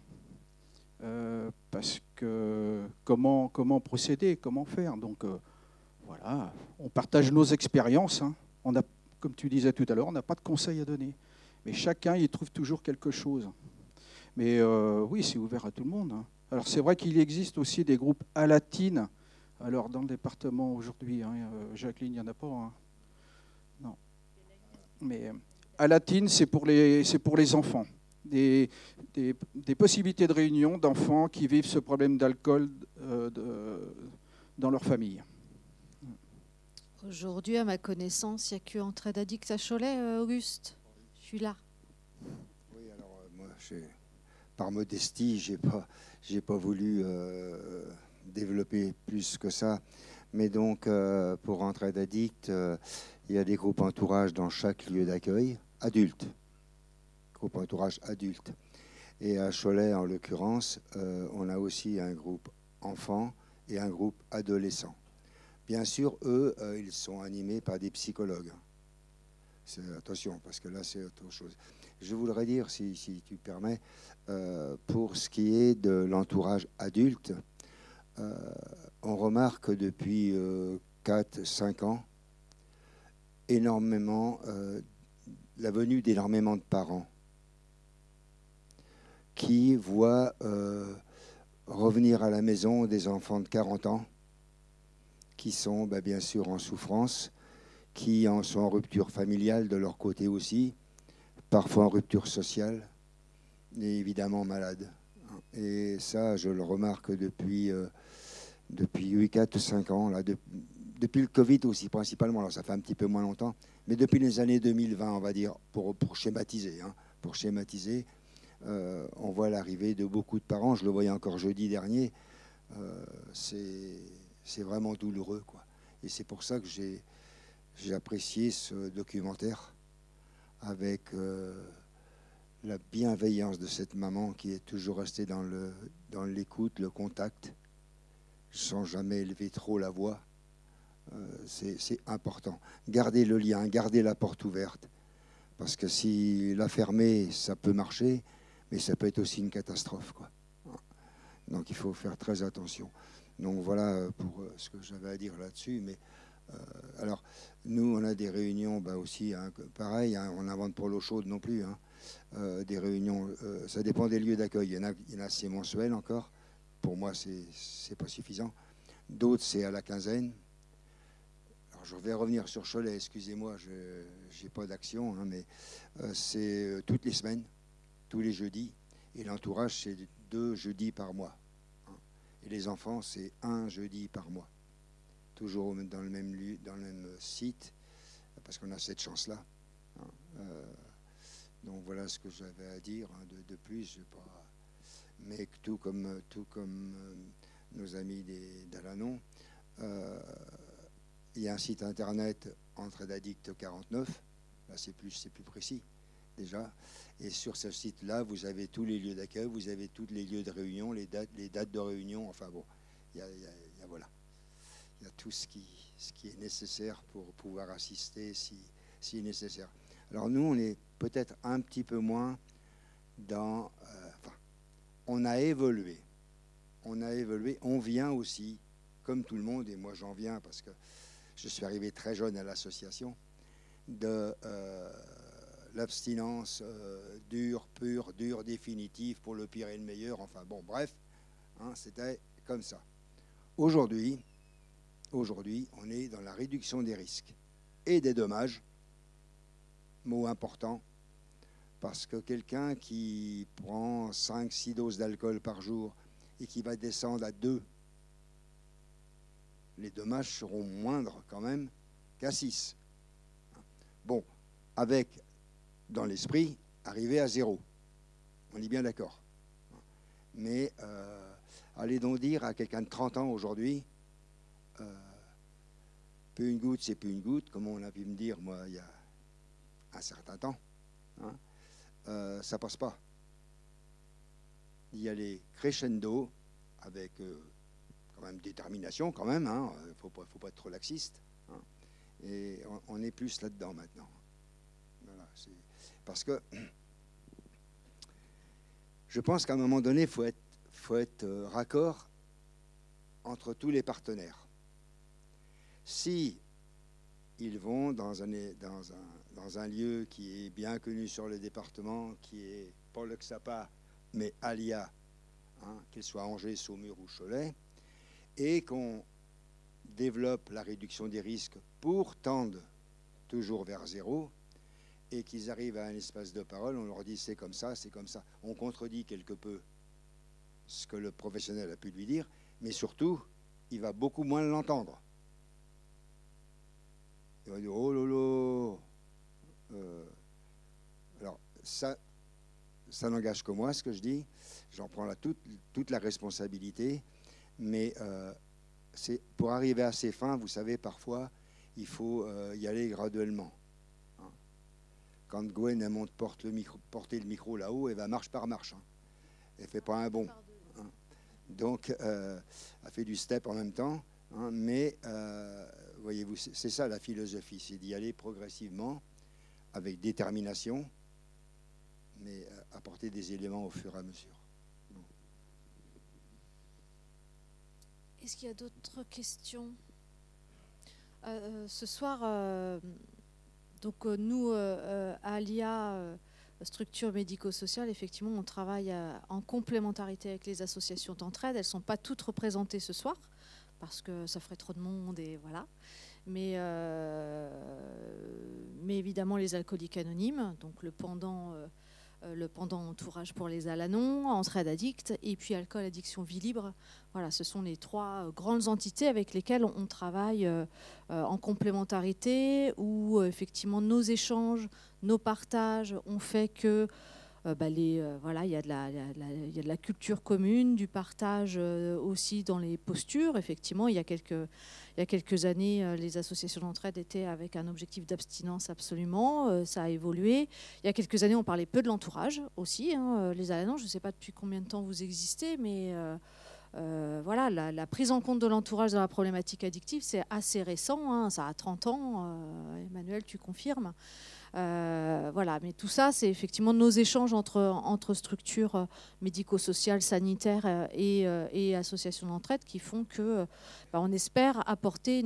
S13: Parce que comment, comment procéder, comment faire Donc voilà, on partage nos expériences. On a, comme tu disais tout à l'heure, on n'a pas de conseils à donner. Mais chacun y trouve toujours quelque chose. Mais oui, c'est ouvert à tout le monde. Alors c'est vrai qu'il existe aussi des groupes à latine alors, dans le département aujourd'hui, hein, euh, Jacqueline, il n'y en a pas. Hein. Non. Mais euh, à Latine, c'est pour, pour les enfants. Des, des, possibilités de réunion d'enfants qui vivent ce problème d'alcool euh, dans leur famille.
S1: Aujourd'hui, à ma connaissance, il n'y a que Entraide Addict à Cholet, Auguste. Je suis là.
S9: Oui, alors moi, par modestie, je n'ai pas, pas voulu développer plus que ça. Mais donc, euh, pour Entraide Addict, euh, il y a des groupes entourage dans chaque lieu d'accueil, adultes. Groupe entourage adulte. Et à Cholet, en l'occurrence, euh, on a aussi un groupe enfants et un groupe adolescents. Bien sûr, eux, ils sont animés par des psychologues. Attention, parce que là, c'est autre chose. Je voudrais dire, si, si tu permets, pour ce qui est de l'entourage adulte, euh, on remarque depuis 4-5 euh, ans énormément euh, la venue d'énormément de parents qui voient revenir à la maison des enfants de 40 ans qui sont bah, bien sûr en souffrance, qui en sont en rupture familiale de leur côté aussi, parfois en rupture sociale, et évidemment malades. Et ça, je le remarque depuis, euh, depuis 4 ou 5 ans, depuis le Covid aussi principalement, alors ça fait un petit peu moins longtemps, mais depuis les années 2020, on va dire, pour, schématiser, hein, pour schématiser, euh, on voit l'arrivée de beaucoup de parents, je le voyais encore jeudi dernier, euh, c'est vraiment douloureux. Quoi. Et c'est pour ça que j'ai apprécié ce documentaire avec la bienveillance de cette maman qui est toujours restée dans, l'écoute, le contact, sans jamais élever trop la voix. Euh, c'est, important. Garder le lien, garder la porte ouverte. Parce que si la fermer, ça peut marcher, mais ça peut être aussi une catastrophe. Quoi. Donc il faut faire très attention. Donc voilà pour ce que j'avais à dire là-dessus. Mais alors, nous, on a des réunions bah, aussi, hein, pareil, hein, on n'invente pas l'eau chaude non plus. Hein. des réunions, ça dépend des lieux d'accueil. Il y en a, c'est mensuel encore. Pour moi, c'est pas suffisant. D'autres, c'est à la quinzaine. Alors, je vais revenir sur Cholet, excusez-moi, je n'ai pas d'action, mais euh, c'est euh, toutes les semaines, tous les jeudis. Et l'entourage, c'est deux jeudis par mois. Hein. Et les enfants, c'est un jeudi par mois. Toujours dans le même lieu, dans le même site, parce qu'on a cette chance-là. Hein. Euh, donc voilà ce que j'avais à dire. De, plus, je. Mais tout comme, tout comme nos amis d'Alanon. Euh, il y a un site internet Entraide Addict 49. Là, c'est plus, plus précis déjà. Et sur ce site-là, vous avez tous les lieux d'accueil, vous avez tous les lieux de réunion, les dates, les dates de réunion. Enfin bon, il y a, voilà, il y a tout ce qui, est nécessaire pour pouvoir assister si, si nécessaire. Alors nous, on est peut-être un petit peu moins dans. Euh, enfin, on a évolué on a évolué. On vient aussi, comme tout le monde, et moi j'en viens parce que je suis arrivé très jeune à l'association, de euh, l'abstinence euh, dure, pure, dure, définitive, pour le pire et le meilleur. Enfin bon, bref, hein, c'était comme ça. Aujourd'hui, aujourd'hui, on est dans la réduction des risques et des dommages. Mot important, parce que quelqu'un qui prend 5-6 doses d'alcool par jour et qui va descendre à 2, les dommages seront moindres quand même qu'à 6. Bon, avec, dans l'esprit, arriver à 0. On est bien d'accord. Mais euh, allez donc dire à quelqu'un de 30 ans aujourd'hui, euh, peu une goutte, c'est plus une goutte, comme on a pu me dire, moi, il y a un certain temps. Hein, euh, ça passe pas d'y aller crescendo avec euh, quand même détermination, quand même. Il hein, ne faut, faut, pas être trop laxiste. Hein. et on, est plus là-dedans maintenant. Parce que je pense qu'à un moment donné, il faut être, euh, raccord entre tous les partenaires. Si ils vont dans un lieu qui est bien connu sur le département, qui est pas le XAPA, mais Alia, hein, qu'il soit Angers, Saumur ou Cholet, et qu'on développe la réduction des risques pour tendre toujours vers zéro, et qu'ils arrivent à un espace de parole, on leur dit c'est comme ça, c'est comme ça. On contredit quelque peu ce que le professionnel a pu lui dire, mais surtout, il va beaucoup moins l'entendre. Il va dire oh lolo. Euh, alors ça, ça n'engage que moi ce que je dis. J'en prends toute, la responsabilité. Mais euh, pour arriver à ces fins, vous savez, parfois, il faut euh, y aller graduellement. Hein. Quand Gwen monte porte le micro, porter le micro là-haut, elle va marche par marche. Hein. Elle fait pas un bon. Hein. Donc, euh, elle fait du step en même temps. mais, voyez-vous, c'est ça la philosophie, c'est d'y aller progressivement, avec détermination, mais euh, apporter des éléments au fur et à mesure.
S1: Est-ce qu'il y a d'autres questions? Euh, euh, Ce soir, donc nous, à Alia, structure médico-sociale, effectivement, on travaille en complémentarité avec les associations d'entraide. Elles ne sont pas toutes représentées ce soir parce que ça ferait trop de monde et voilà. Mais, évidemment, les alcooliques anonymes, donc le pendant euh, le pendant entourage pour les Alanons, Entraide Addict, et puis Alcool Addiction Vie Libre. Voilà, ce sont les trois euh, grandes entités avec lesquelles on travaille euh, en complémentarité, où effectivement nos échanges, nos partages ont fait que euh, euh, il y, a de la, culture commune, du partage euh, aussi dans les postures. Effectivement, il y a quelques, années, les associations d'entraide étaient avec un objectif d'abstinence absolument. ça a évolué. Il y a quelques années, on parlait peu de l'entourage aussi. Hein, les Alanans, je ne sais pas depuis combien de temps vous existez, mais voilà, la, prise en compte de l'entourage dans la problématique addictive, c'est assez récent. Hein, ça a 30 ans. Emmanuel, tu confirmes voilà, mais tout ça, c'est effectivement nos échanges entre, entre structures médico-sociales, sanitaires et, et associations d'entraide qui font que bah, on espère apporter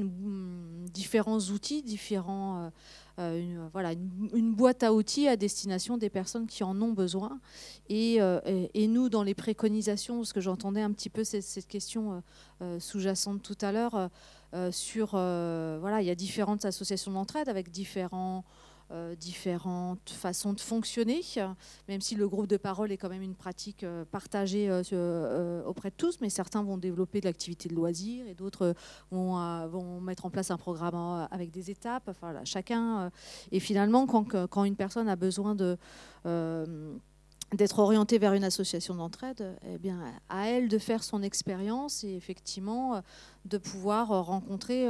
S1: différents outils, différents euh, une, voilà, une, boîte à outils à destination des personnes qui en ont besoin. Et, euh, nous, dans les préconisations, parce que j'entendais un petit peu cette, question euh, sous-jacente tout à l'heure, sur, voilà, il y a différentes associations d'entraide avec différents euh, différentes façons de fonctionner, même si le groupe de parole est quand même une pratique euh, partagée euh, auprès de tous, mais certains vont développer de l'activité de loisirs et d'autres vont, mettre en place un programme avec des étapes. Enfin, chacun. et finalement, quand, une personne a besoin d'être orientée vers une association d'entraide, eh bien, à elle de faire son expérience et effectivement de pouvoir rencontrer,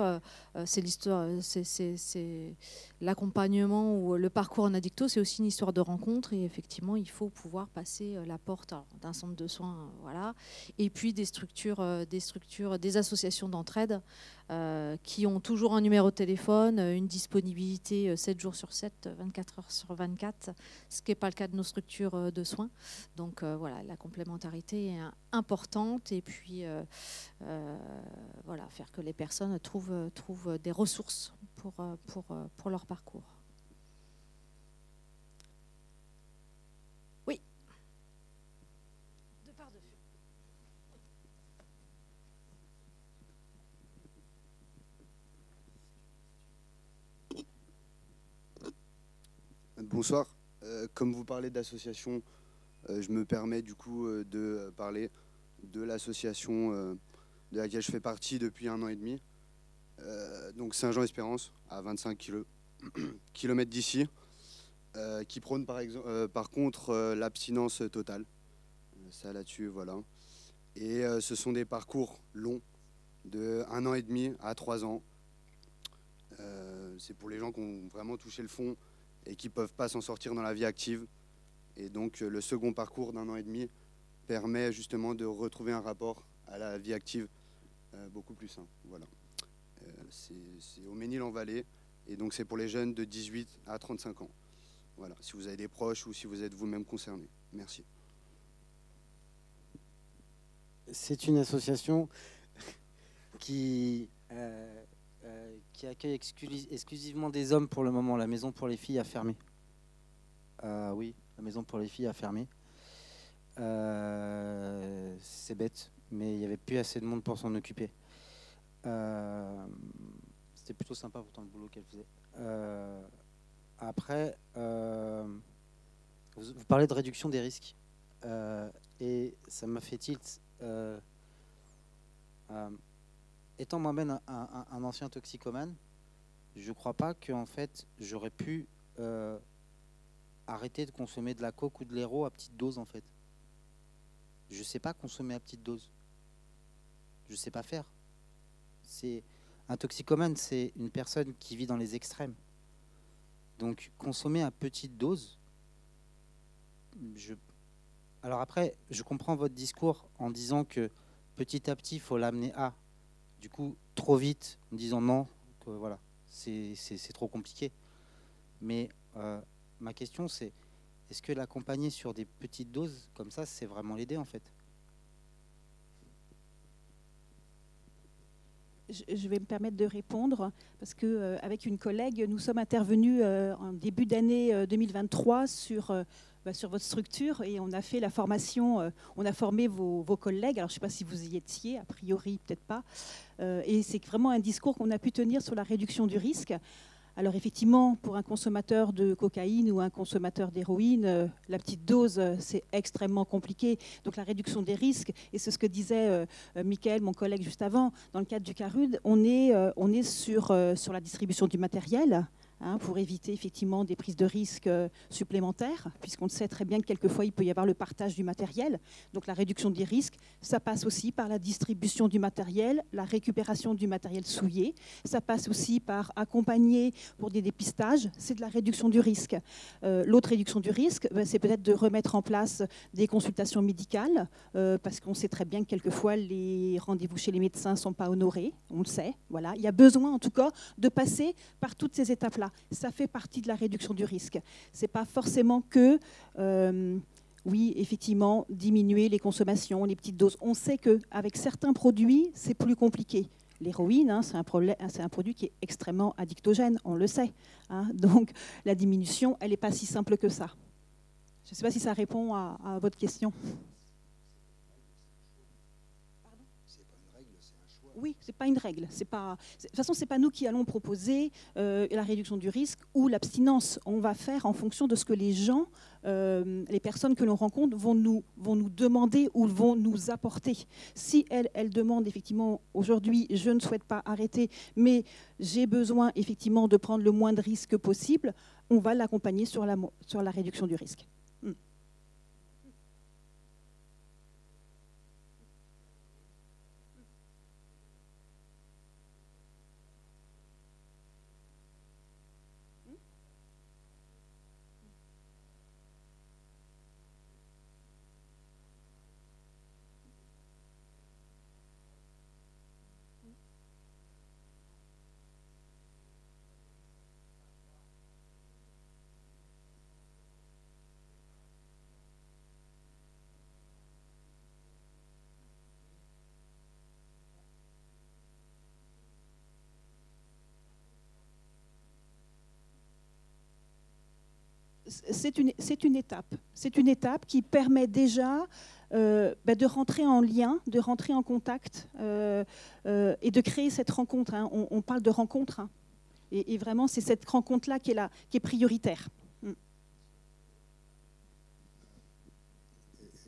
S1: c'est l'histoire, c'est l'accompagnement ou le parcours en addicto, c'est aussi une histoire de rencontre et effectivement, il faut pouvoir passer la porte d'un centre de soins, voilà, et puis des structures, des structures, des associations d'entraide euh, qui ont toujours un numéro de téléphone, euh, une disponibilité 7 euh, jours sur 7, 24 heures sur 24, ce qui n'est pas le cas de nos structures de soins. Donc voilà, la complémentarité est importante et puis voilà, faire que les personnes trouvent, trouvent des ressources pour, pour, pour leur parcours.
S15: Bonsoir. Euh, comme vous parlez d'association, euh, je me permets du coup euh, de parler de l'association de laquelle je fais partie depuis un an et demi. donc Saint-Jean-Espérance, à 25 km d'ici, qui prône par, exemple, par contre l'abstinence totale. Ça là-dessus, voilà. Et ce sont des parcours longs, de un an et demi à trois ans. C'est pour les gens qui ont vraiment touché le fond et qui ne peuvent pas s'en sortir dans la vie active. Et donc euh, le second parcours d'un an et demi permet justement de retrouver un rapport à la vie active euh, beaucoup plus sain. Voilà. Euh, c'est au Ménil-en-Vallée et donc c'est pour les jeunes de 18 à 35 ans. Voilà, si vous avez des proches ou si vous êtes vous-même concerné. Merci.
S3: C'est une association qui euh, qui accueille exclusivement des hommes pour le moment. La maison pour les filles a fermé. Euh, oui, la maison pour les filles a fermé. Euh, c'est bête, mais il n'y avait plus assez de monde pour s'en occuper. C'était plutôt sympa pourtant le boulot qu'elle faisait. après, vous, vous, parlez de réduction des risques. et ça m'a fait tilt étant moi-même un, ancien toxicomane, je ne crois pas que en fait j'aurais pu euh, arrêter de consommer de la coke ou de l'héros à petite dose en fait. Je ne sais pas consommer à petite dose. Je ne sais pas faire. C'est un toxicomane, c'est une personne qui vit dans les extrêmes. Donc consommer à petite dose, je... alors après, je comprends votre discours en disant que petit à petit, il faut l'amener à du coup trop vite en disant non, que voilà, c'est trop compliqué. Mais euh, ma question c'est, est-ce que l'accompagner sur des petites doses comme ça, c'est vraiment l'aider en fait?
S11: Je vais me permettre de répondre parce que euh, avec une collègue, nous sommes intervenus euh, en début d'année 2023 sur bah, sur votre structure et on a fait la formation, euh, on a formé vos, collègues. Alors je ne sais pas si vous y étiez, a priori peut-être pas. Euh, et c'est vraiment un discours qu'on a pu tenir sur la réduction du risque. Alors effectivement, pour un consommateur de cocaïne ou un consommateur d'héroïne, euh, la petite dose, c'est extrêmement compliqué. Donc la réduction des risques, et c'est ce que disait Michael, mon collègue juste avant, dans le cadre du CARUD, on est, on est sur, sur la distribution du matériel, Hein, pour éviter effectivement des prises de risques euh, supplémentaires, puisqu'on sait très bien que quelquefois il peut y avoir le partage du matériel. Donc la réduction des risques, ça passe aussi par la distribution du matériel, la récupération du matériel souillé. Ça passe aussi par accompagner pour des dépistages, c'est de la réduction du risque. Euh, l'autre réduction du risque, ben, c'est peut-être de remettre en place des consultations médicales, euh, parce qu'on sait très bien que quelquefois les rendez-vous chez les médecins ne sont pas honorés, on le sait. Voilà. Il y a besoin en tout cas de passer par toutes ces étapes-là. Ça fait partie de la réduction du risque. C'est pas forcément que euh, oui, effectivement, diminuer les consommations, les petites doses. On sait qu'avec certains produits, c'est plus compliqué. L'héroïne, hein, c'est un, produit qui est extrêmement addictogène, on le sait. Hein. Donc la diminution, elle n'est pas si simple que ça. Je ne sais pas si ça répond à votre question. Oui, ce n'est pas une règle. Pas, de toute façon, ce n'est pas nous qui allons proposer euh, la réduction du risque ou l'abstinence. On va faire en fonction de ce que les gens, euh, les personnes que l'on rencontre vont nous, demander ou vont nous apporter. Si elles, elles demandent effectivement, aujourd'hui, je ne souhaite pas arrêter, mais j'ai besoin effectivement de prendre le moins de risques possible, on va l'accompagner sur sur la réduction du risque. C'est une, étape. Qui permet déjà euh, bah, de rentrer en lien, de rentrer en contact euh, euh, et de créer cette rencontre. Hein. On, parle de rencontre. Hein. Et, vraiment, c'est cette rencontre-là qui, est qui est prioritaire. Mm.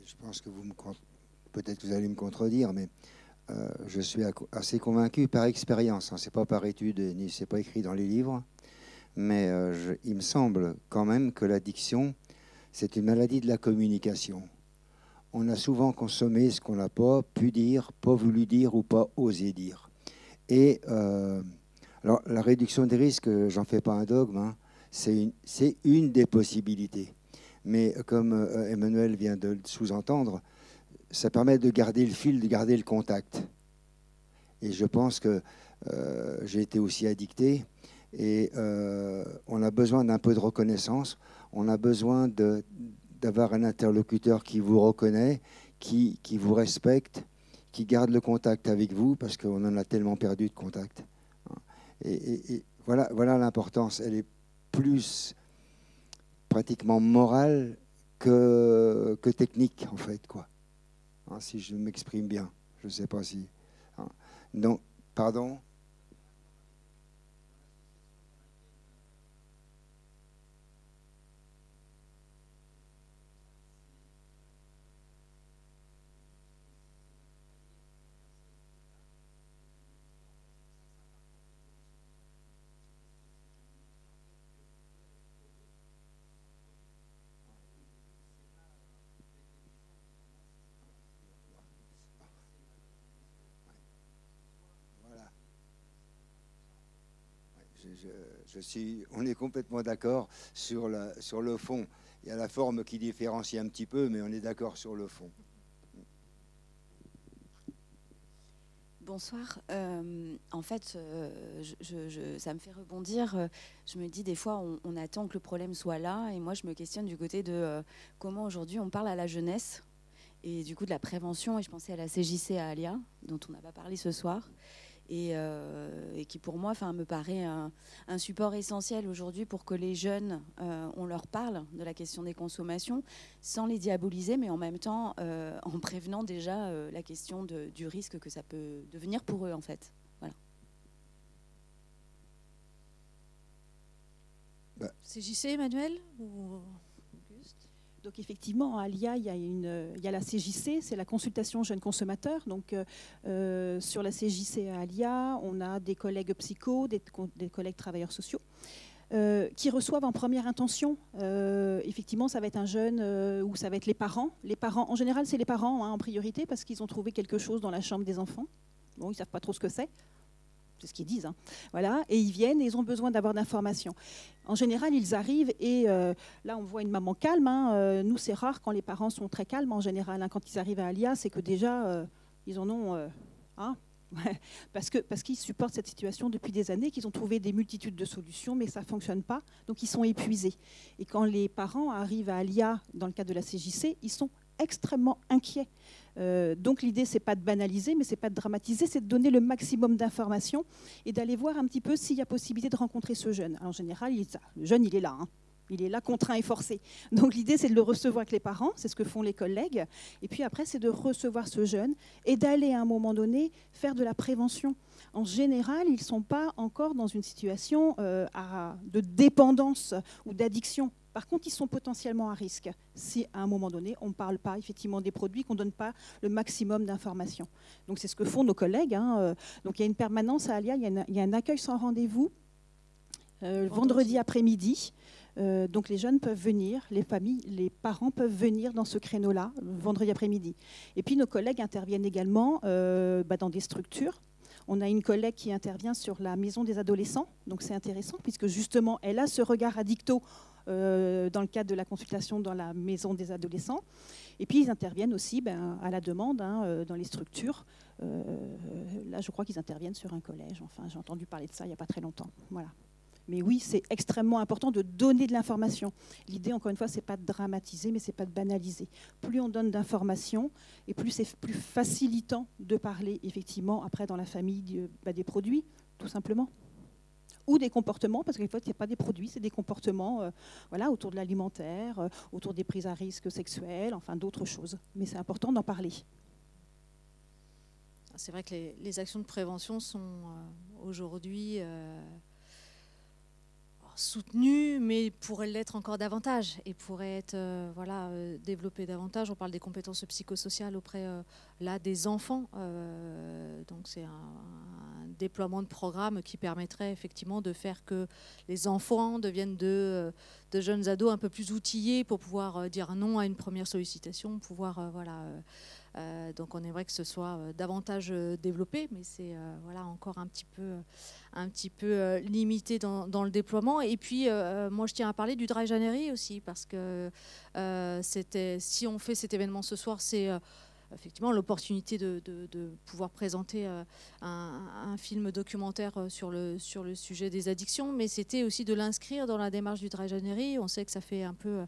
S9: Je pense que vous me peut-être vous allez me contredire, mais je suis assez convaincu par expérience. Hein. Ce n'est pas par étude, ni c'est pas écrit dans les livres mais euh, il me semble quand même que l'addiction, c'est une maladie de la communication. On a souvent consommé ce qu'on n'a pas pu dire, pas voulu dire ou pas osé dire. Et euh, alors, la réduction des risques, j'en fais pas un dogme, hein, c'est une, une, des possibilités. Mais comme euh, Emmanuel vient de le sous-entendre, ça permet de garder le fil, de garder le contact. Et je pense que j'ai été aussi addicté et euh, on a besoin d'un peu de reconnaissance. On a besoin d'avoir un interlocuteur qui vous reconnaît, qui, qui, vous respecte, qui garde le contact avec vous, parce qu'on en a tellement perdu de contact. Et, voilà, voilà l'importance. Elle est plus pratiquement morale que, que technique, en fait, quoi. Hein, si je m'exprime bien. Je ne sais pas si. Hein. Donc, pardon on est complètement d'accord sur, sur le fond. Il y a la forme qui différencie un petit peu, mais on est d'accord sur le fond.
S16: Bonsoir. Euh, en fait, euh, ça me fait rebondir. Je me dis des fois, on, attend que le problème soit là, et moi, je me questionne du côté de euh, comment aujourd'hui on parle à la jeunesse et du coup de la prévention. Et je pensais à la CJC à Alia, dont on n'a pas parlé ce soir. Euh, et, qui pour moi enfin, me paraît un, support essentiel aujourd'hui pour que les jeunes, euh, on leur parle de la question des consommations sans les diaboliser, mais en même temps euh, en prévenant déjà la question du risque que ça peut devenir pour eux en fait. Voilà.
S1: Bah. C'est JC Emmanuel
S11: donc effectivement, à l'IA, il y, a une, il y a la CJC, c'est la consultation jeunes consommateurs. Donc euh, euh, sur la CJC à Alia, on a des collègues psychos, des, collègues travailleurs sociaux. Euh, qui reçoivent en première intention. effectivement, ça va être un jeune ou ça va être les parents. Les parents, en général, c'est les parents hein, en priorité parce qu'ils ont trouvé quelque chose dans la chambre des enfants. Bon, ils ne savent pas trop ce que c'est c'est ce qu'ils disent. Hein. Voilà, et ils viennent et ils ont besoin d'avoir d'informations. En général, ils arrivent et euh, là, on voit une maman calme. Hein. Euh, nous, c'est rare quand les parents sont très calmes en général. Hein. Quand ils arrivent à Alia, c'est que déjà, euh, ils en ont. parce qu'ils parce qu'ils supportent cette situation depuis des années, qu'ils ont trouvé des multitudes de solutions, mais ça ne fonctionne pas, donc ils sont épuisés. Et quand les parents arrivent à Alia, dans le cadre de la CJC, ils sont extrêmement inquiets. Euh, donc l'idée, c'est pas de banaliser, mais c'est pas de dramatiser, c'est de donner le maximum d'informations et d'aller voir un petit peu s'il y a possibilité de rencontrer ce jeune. en général, le jeune, il est là. Hein. Il est là contraint et forcé. Donc l'idée, c'est de le recevoir avec les parents, c'est ce que font les collègues. Et puis après, c'est de recevoir ce jeune et d'aller à un moment donné faire de la prévention. En général, ils ne sont pas encore dans une situation euh, de dépendance ou d'addiction. Par contre, ils sont potentiellement à risque si à un moment donné, on ne parle pas effectivement des produits, qu'on ne donne pas le maximum d'informations. Donc c'est ce que font nos collègues. Hein. Euh, donc il y a une permanence à Alia, il y a, un accueil sans rendez-vous euh, vendredi après-midi. Euh, donc les jeunes peuvent venir, les familles, les parents peuvent venir dans ce créneau-là, vendredi après-midi. Et puis nos collègues interviennent également bah, dans des structures on a une collègue qui intervient sur la maison des adolescents, donc c'est intéressant puisque justement elle a ce regard addicto euh, dans le cadre de la consultation dans la maison des adolescents. Et puis ils interviennent aussi ben, à la demande hein, euh, dans les structures. Euh, là, je crois qu'ils interviennent sur un collège. Enfin, j'ai entendu parler de ça il n'y a pas très longtemps. Voilà. Mais oui, c'est extrêmement important de donner de l'information. L'idée, encore une fois, c'est pas de dramatiser, mais c'est pas de banaliser. Plus on donne d'informations, et plus c'est plus facilitant de parler, effectivement, après dans la famille bah, des produits, tout simplement ou des comportements, parce qu'il faut ce n'est pas des produits, c'est des comportements euh, voilà, autour de l'alimentaire, euh, autour des prises à risque sexuelles, enfin d'autres choses. Mais c'est important d'en parler.
S1: C'est vrai que les, actions de prévention sont euh, aujourd'hui soutenue, mais pourrait l'être encore davantage et pourrait être euh, voilà, euh, davantage. On parle des compétences psychosociales auprès euh, là, des enfants. donc c'est un, déploiement de programme qui permettrait effectivement de faire que les enfants deviennent de, de jeunes ados un peu plus outillés pour pouvoir dire non à une première sollicitation, pouvoir voilà, euh, donc on aimerait que ce soit euh, davantage euh, développé, mais c'est voilà, encore un petit peu, un petit peu limité dans, le déploiement. Et puis, moi, je tiens à parler du Dry January aussi, parce que c'était, si on fait cet événement ce soir, c'est effectivement l'opportunité de, pouvoir présenter un, un, film documentaire sur le, sur le sujet des addictions, mais c'était aussi de l'inscrire dans la démarche du Dry January. On sait que ça fait un peu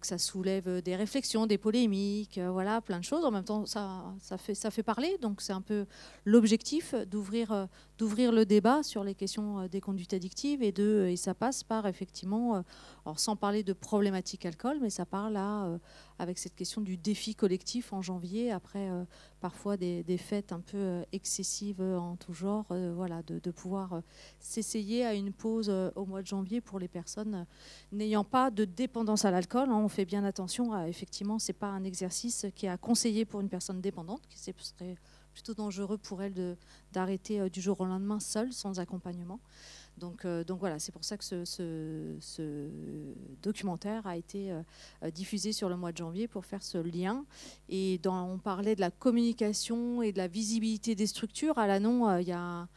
S1: que ça soulève des réflexions, des polémiques, euh, voilà, plein de choses. En même temps, ça, fait, fait parler, donc c'est un peu l'objectif d'ouvrir, euh, d'ouvrir le débat sur les questions des conduites addictives et, de, et ça passe par effectivement, sans parler de problématique alcool, mais ça parle là avec cette question du défi collectif en janvier, après parfois des, fêtes un peu excessives en tout genre, voilà, de, pouvoir s'essayer à une pause au mois de janvier pour les personnes n'ayant pas de dépendance à l'alcool. Hein, on fait bien attention à, effectivement, c'est pas un exercice qui est à conseiller pour une personne dépendante, qui serait plutôt dangereux pour elle d'arrêter euh, du jour au lendemain seule, sans accompagnement. Donc, euh, donc voilà, c'est pour ça que ce, documentaire a été euh, diffusé sur le mois de janvier pour faire ce lien. Et on parlait de la communication et de la visibilité des structures. À l'ANON, il y a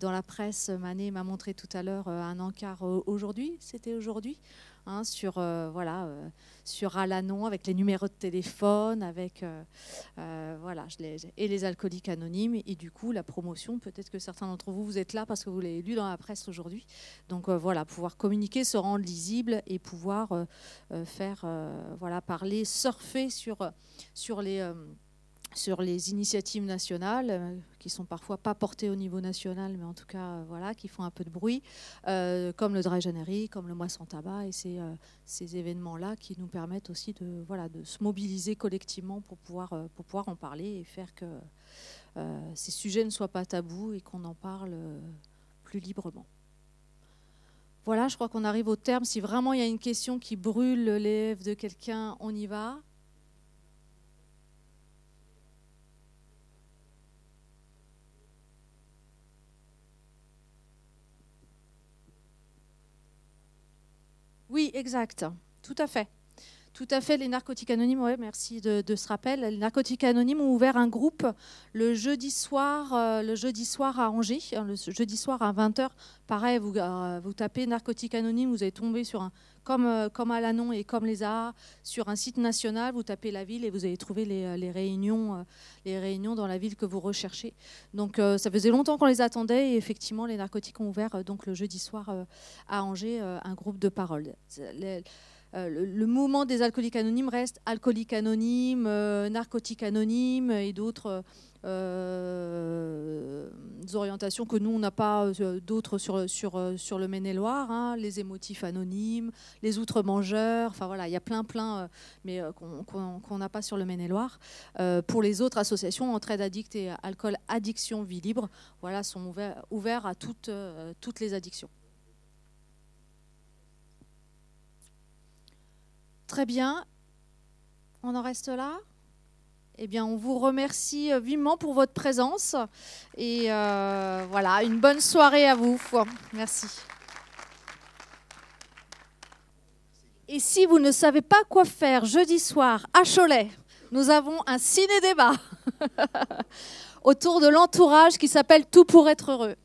S1: dans la presse, Manet m'a montré tout à l'heure un encart aujourd'hui, c'était aujourd'hui, Hein, sur euh, voilà euh, Alanon avec les numéros de téléphone, avec euh, voilà et les alcooliques anonymes et du coup la promotion. Peut-être que certains d'entre vous vous êtes là parce que vous l'avez lu dans la presse aujourd'hui. Donc voilà, pouvoir communiquer, se rendre lisible et pouvoir faire voilà parler, surfer sur sur les sur les initiatives nationales, euh, qui sont parfois pas portées au niveau national, mais en tout cas, euh, voilà, qui font un peu de bruit, euh, comme le Dry January, comme le Mois sans tabac, et c'est ces événements-là qui nous permettent aussi de, voilà, de se mobiliser collectivement pour pouvoir, en parler et faire que ces sujets ne soient pas tabous et qu'on en parle plus librement. Voilà, je crois qu'on arrive au terme. Si vraiment il y a une question qui brûle les de quelqu'un, on y va. Exact. Tout à fait. Tout à fait, les narcotiques anonymes, ouais, merci de, ce rappel. Les narcotiques anonymes ont ouvert un groupe le jeudi soir, euh, le jeudi soir à Angers, hein, le jeudi soir à 20h. Pareil, vous, euh, vous tapez narcotiques anonymes, vous allez tomber sur un comme, euh, comme à Lannon et comme les AA, sur un site national, vous tapez la ville et vous allez trouver les, les réunions, les réunions dans la ville que vous recherchez. Donc ça faisait longtemps qu'on les attendait et effectivement les narcotiques ont ouvert donc le jeudi soir à Angers un groupe de parole. Le, mouvement des alcooliques anonymes reste alcooliques anonymes, narcotiques anonymes et d'autres euh, orientations que nous, on n'a pas euh, d'autres sur, sur, euh, sur le Maine-et-Loire, hein, les émotifs anonymes, les outre-mangeurs, enfin voilà, il y a plein, plein, mais qu'on n'a pas sur le Maine-et-Loire. pour les autres associations, Entraide Addict et Alcool Addiction Vie Libre, voilà, sont ouverts, ouverts à toutes, toutes les addictions. Très bien. On en reste là eh bien, on vous remercie euh, vivement pour votre présence. Et euh, voilà, une bonne soirée à vous. Merci. Et si vous ne savez pas quoi faire jeudi soir à Cholet, nous avons un ciné-débat autour de l'entourage qui s'appelle Tout pour être heureux.